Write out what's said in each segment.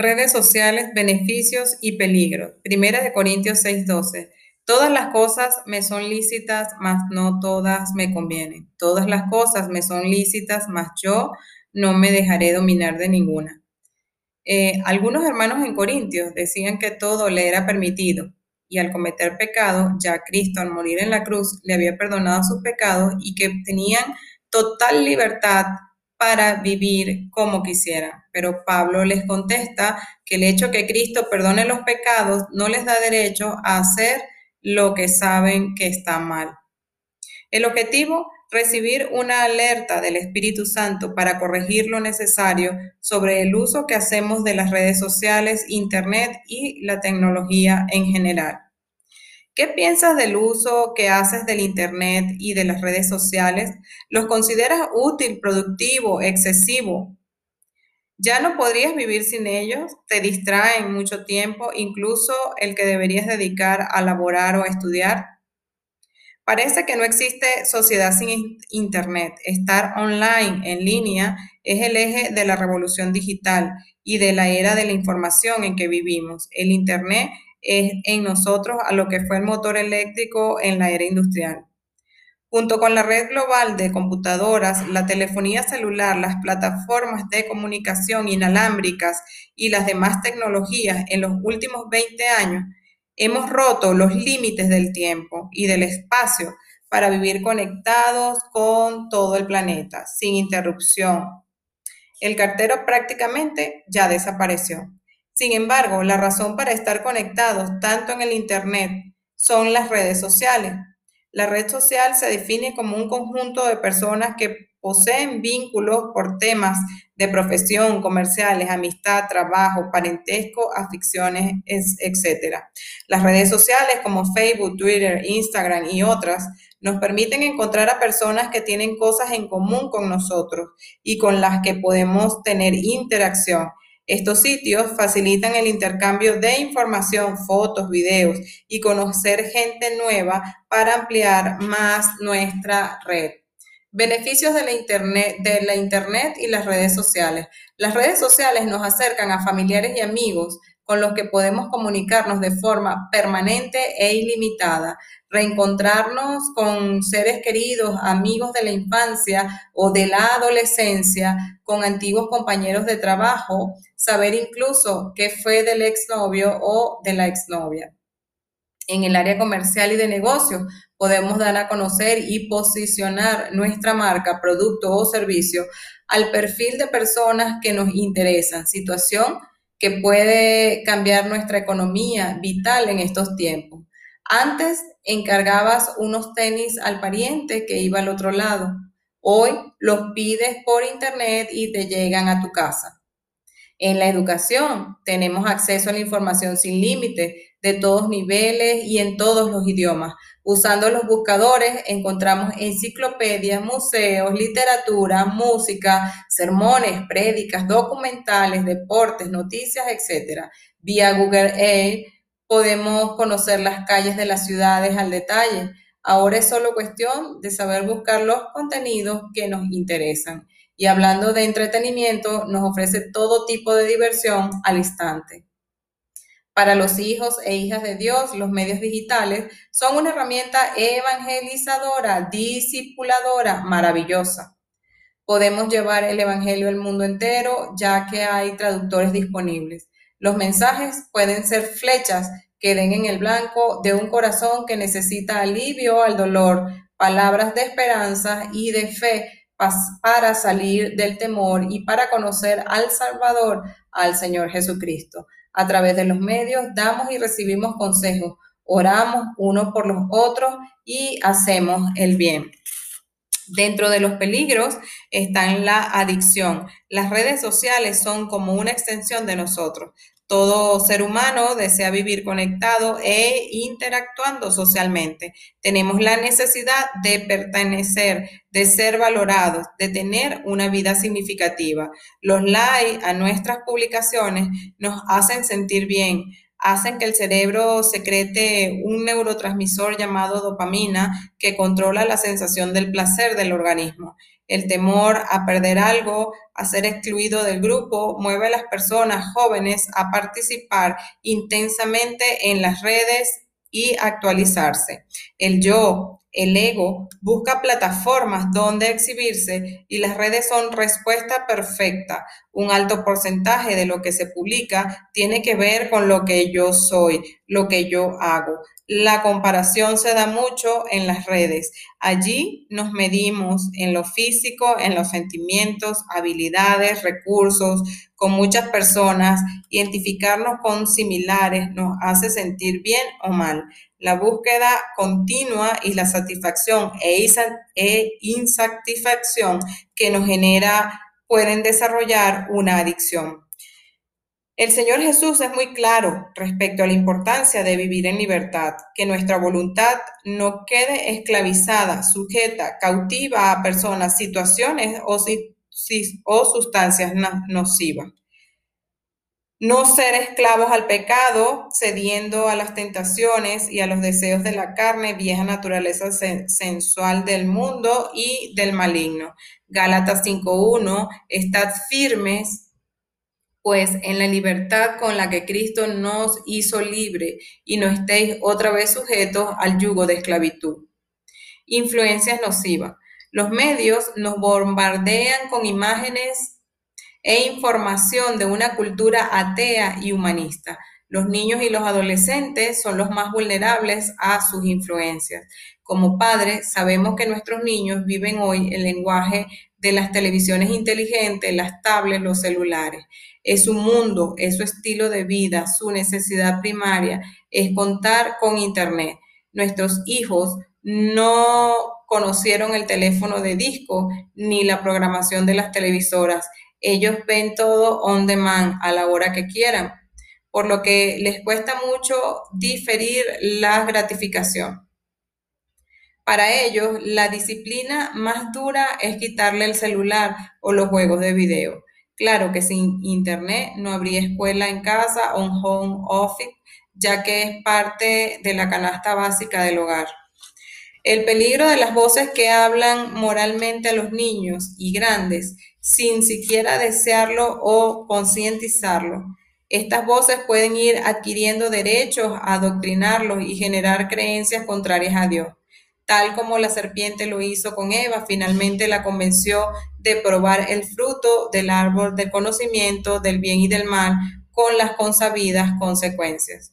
Redes sociales, beneficios y peligros. Primera de Corintios 6:12. Todas las cosas me son lícitas, mas no todas me convienen. Todas las cosas me son lícitas, mas yo no me dejaré dominar de ninguna. Eh, algunos hermanos en Corintios decían que todo le era permitido y al cometer pecado, ya Cristo al morir en la cruz le había perdonado sus pecados y que tenían total libertad para vivir como quisieran. Pero Pablo les contesta que el hecho que Cristo perdone los pecados no les da derecho a hacer lo que saben que está mal. El objetivo recibir una alerta del Espíritu Santo para corregir lo necesario sobre el uso que hacemos de las redes sociales, Internet y la tecnología en general. ¿Qué piensas del uso que haces del Internet y de las redes sociales? ¿Los consideras útil, productivo, excesivo? ¿Ya no podrías vivir sin ellos? ¿Te distraen mucho tiempo, incluso el que deberías dedicar a laborar o a estudiar? Parece que no existe sociedad sin Internet. Estar online, en línea, es el eje de la revolución digital y de la era de la información en que vivimos. El Internet es en nosotros a lo que fue el motor eléctrico en la era industrial. Junto con la red global de computadoras, la telefonía celular, las plataformas de comunicación inalámbricas y las demás tecnologías en los últimos 20 años, Hemos roto los límites del tiempo y del espacio para vivir conectados con todo el planeta, sin interrupción. El cartero prácticamente ya desapareció. Sin embargo, la razón para estar conectados tanto en el Internet son las redes sociales. La red social se define como un conjunto de personas que poseen vínculos por temas de profesión, comerciales, amistad, trabajo, parentesco, aficiones, etc. Las redes sociales como Facebook, Twitter, Instagram y otras nos permiten encontrar a personas que tienen cosas en común con nosotros y con las que podemos tener interacción. Estos sitios facilitan el intercambio de información, fotos, videos y conocer gente nueva para ampliar más nuestra red. Beneficios de la, internet, de la Internet y las redes sociales. Las redes sociales nos acercan a familiares y amigos con los que podemos comunicarnos de forma permanente e ilimitada, reencontrarnos con seres queridos, amigos de la infancia o de la adolescencia, con antiguos compañeros de trabajo, saber incluso qué fue del exnovio o de la exnovia. En el área comercial y de negocios, podemos dar a conocer y posicionar nuestra marca, producto o servicio al perfil de personas que nos interesan, situación que puede cambiar nuestra economía vital en estos tiempos. Antes encargabas unos tenis al pariente que iba al otro lado. Hoy los pides por internet y te llegan a tu casa. En la educación tenemos acceso a la información sin límite de todos niveles y en todos los idiomas. Usando los buscadores encontramos enciclopedias, museos, literatura, música, sermones, prédicas, documentales, deportes, noticias, etc. Vía Google Earth podemos conocer las calles de las ciudades al detalle. Ahora es solo cuestión de saber buscar los contenidos que nos interesan. Y hablando de entretenimiento, nos ofrece todo tipo de diversión al instante. Para los hijos e hijas de Dios, los medios digitales son una herramienta evangelizadora, discipuladora, maravillosa. Podemos llevar el Evangelio al mundo entero ya que hay traductores disponibles. Los mensajes pueden ser flechas que den en el blanco de un corazón que necesita alivio al dolor, palabras de esperanza y de fe para salir del temor y para conocer al Salvador, al Señor Jesucristo. A través de los medios damos y recibimos consejos, oramos unos por los otros y hacemos el bien. Dentro de los peligros están la adicción. Las redes sociales son como una extensión de nosotros. Todo ser humano desea vivir conectado e interactuando socialmente. Tenemos la necesidad de pertenecer, de ser valorados, de tener una vida significativa. Los likes a nuestras publicaciones nos hacen sentir bien, hacen que el cerebro secrete un neurotransmisor llamado dopamina que controla la sensación del placer del organismo. El temor a perder algo, a ser excluido del grupo, mueve a las personas jóvenes a participar intensamente en las redes y actualizarse. El yo, el ego, busca plataformas donde exhibirse y las redes son respuesta perfecta. Un alto porcentaje de lo que se publica tiene que ver con lo que yo soy, lo que yo hago. La comparación se da mucho en las redes. Allí nos medimos en lo físico, en los sentimientos, habilidades, recursos, con muchas personas. Identificarnos con similares nos hace sentir bien o mal. La búsqueda continua y la satisfacción e, e insatisfacción que nos genera pueden desarrollar una adicción. El Señor Jesús es muy claro respecto a la importancia de vivir en libertad, que nuestra voluntad no quede esclavizada, sujeta, cautiva a personas, situaciones o, sustancias nocivas. No ser esclavos al pecado, cediendo a las tentaciones y a los deseos de la carne, vieja naturaleza sensual del mundo y del maligno. Gálatas 5.1, estad firmes pues en la libertad con la que Cristo nos hizo libre y no estéis otra vez sujetos al yugo de esclavitud. Influencias nocivas. Los medios nos bombardean con imágenes e información de una cultura atea y humanista. Los niños y los adolescentes son los más vulnerables a sus influencias. Como padres, sabemos que nuestros niños viven hoy el lenguaje de las televisiones inteligentes, las tablets, los celulares es su mundo, es su estilo de vida, su necesidad primaria, es contar con Internet. Nuestros hijos no conocieron el teléfono de disco ni la programación de las televisoras. Ellos ven todo on demand a la hora que quieran, por lo que les cuesta mucho diferir la gratificación. Para ellos, la disciplina más dura es quitarle el celular o los juegos de video. Claro que sin Internet no habría escuela en casa o un home office, ya que es parte de la canasta básica del hogar. El peligro de las voces que hablan moralmente a los niños y grandes sin siquiera desearlo o concientizarlo. Estas voces pueden ir adquiriendo derechos adoctrinarlos y generar creencias contrarias a Dios tal como la serpiente lo hizo con Eva, finalmente la convenció de probar el fruto del árbol del conocimiento del bien y del mal con las consabidas consecuencias.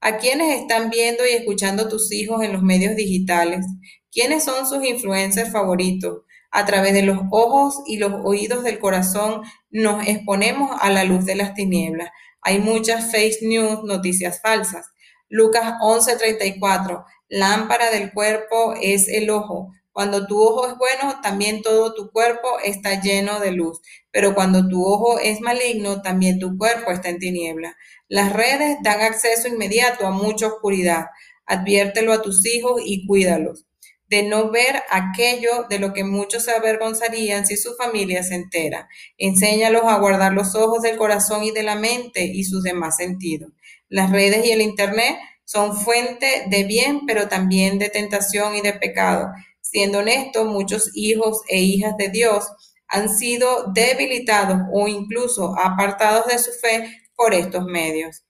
¿A quiénes están viendo y escuchando tus hijos en los medios digitales? ¿Quiénes son sus influencers favoritos? A través de los ojos y los oídos del corazón nos exponemos a la luz de las tinieblas. Hay muchas fake news, noticias falsas. Lucas 11:34, lámpara del cuerpo es el ojo. Cuando tu ojo es bueno, también todo tu cuerpo está lleno de luz. Pero cuando tu ojo es maligno, también tu cuerpo está en tiniebla. Las redes dan acceso inmediato a mucha oscuridad. Adviértelo a tus hijos y cuídalos de no ver aquello de lo que muchos se avergonzarían si su familia se entera. Enséñalos a guardar los ojos del corazón y de la mente y sus demás sentidos. Las redes y el Internet son fuente de bien, pero también de tentación y de pecado. Siendo honesto, muchos hijos e hijas de Dios han sido debilitados o incluso apartados de su fe por estos medios.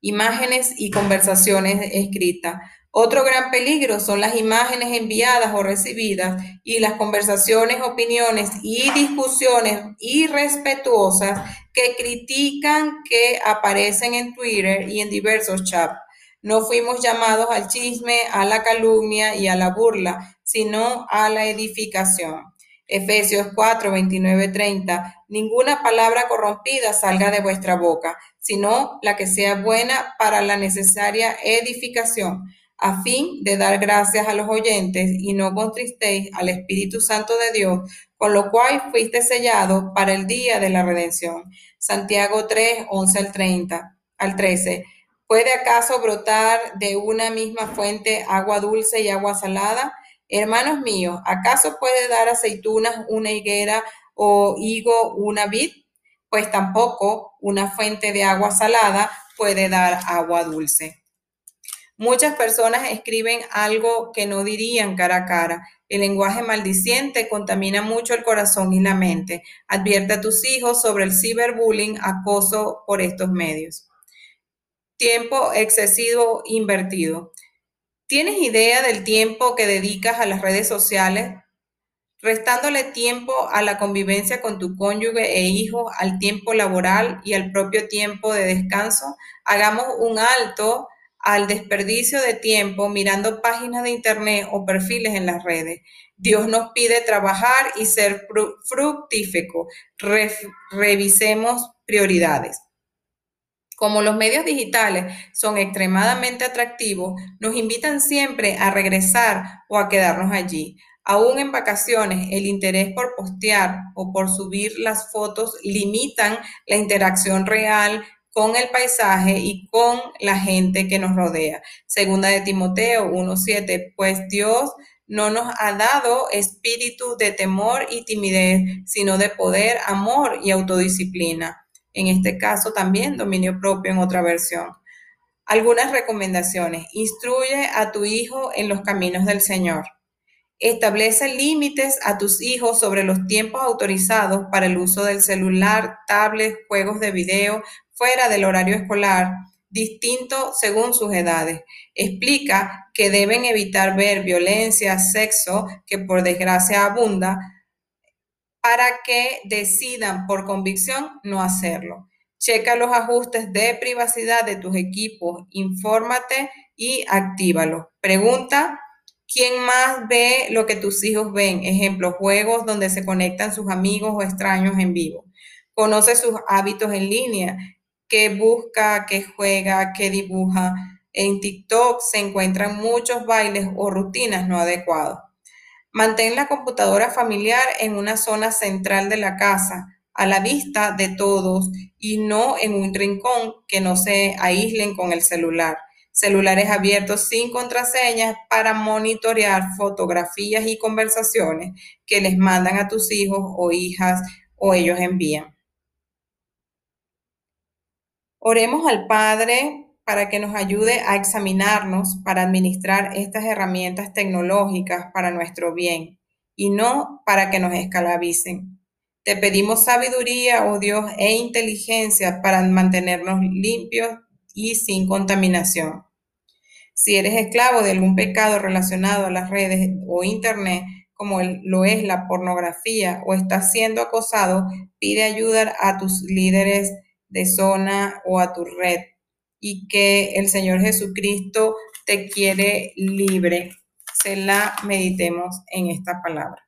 Imágenes y conversaciones escritas. Otro gran peligro son las imágenes enviadas o recibidas y las conversaciones, opiniones y discusiones irrespetuosas que critican que aparecen en Twitter y en diversos chats. No fuimos llamados al chisme, a la calumnia y a la burla, sino a la edificación. Efesios 4, 29, 30. Ninguna palabra corrompida salga de vuestra boca, sino la que sea buena para la necesaria edificación a fin de dar gracias a los oyentes y no contristéis al Espíritu Santo de Dios, con lo cual fuiste sellado para el día de la redención. Santiago 3, 11 al 30, al 13. ¿Puede acaso brotar de una misma fuente agua dulce y agua salada? Hermanos míos, ¿acaso puede dar aceitunas una higuera o higo una vid? Pues tampoco una fuente de agua salada puede dar agua dulce. Muchas personas escriben algo que no dirían cara a cara. El lenguaje maldiciente contamina mucho el corazón y la mente. Advierte a tus hijos sobre el ciberbullying, acoso por estos medios. Tiempo excesivo invertido. ¿Tienes idea del tiempo que dedicas a las redes sociales? restándole tiempo a la convivencia con tu cónyuge e hijo, al tiempo laboral y al propio tiempo de descanso, hagamos un alto al desperdicio de tiempo mirando páginas de internet o perfiles en las redes. Dios nos pide trabajar y ser fructífico. revisemos prioridades. Como los medios digitales son extremadamente atractivos, nos invitan siempre a regresar o a quedarnos allí. Aún en vacaciones, el interés por postear o por subir las fotos limitan la interacción real con el paisaje y con la gente que nos rodea. Segunda de Timoteo 1.7, pues Dios no nos ha dado espíritu de temor y timidez, sino de poder, amor y autodisciplina. En este caso también dominio propio en otra versión. Algunas recomendaciones. Instruye a tu hijo en los caminos del Señor. Establece límites a tus hijos sobre los tiempos autorizados para el uso del celular, tablet, juegos de video fuera del horario escolar, distinto según sus edades. Explica que deben evitar ver violencia, sexo, que por desgracia abunda, para que decidan por convicción no hacerlo. Checa los ajustes de privacidad de tus equipos, infórmate y actívalo. Pregunta ¿Quién más ve lo que tus hijos ven? Ejemplo, juegos donde se conectan sus amigos o extraños en vivo. Conoce sus hábitos en línea, qué busca, qué juega, qué dibuja. En TikTok se encuentran muchos bailes o rutinas no adecuados. Mantén la computadora familiar en una zona central de la casa, a la vista de todos y no en un rincón que no se aíslen con el celular celulares abiertos sin contraseñas para monitorear fotografías y conversaciones que les mandan a tus hijos o hijas o ellos envían. Oremos al Padre para que nos ayude a examinarnos para administrar estas herramientas tecnológicas para nuestro bien y no para que nos esclavicen. Te pedimos sabiduría, oh Dios, e inteligencia para mantenernos limpios y sin contaminación. Si eres esclavo de algún pecado relacionado a las redes o internet, como lo es la pornografía, o estás siendo acosado, pide ayuda a tus líderes de zona o a tu red y que el Señor Jesucristo te quiere libre. Se la meditemos en esta palabra.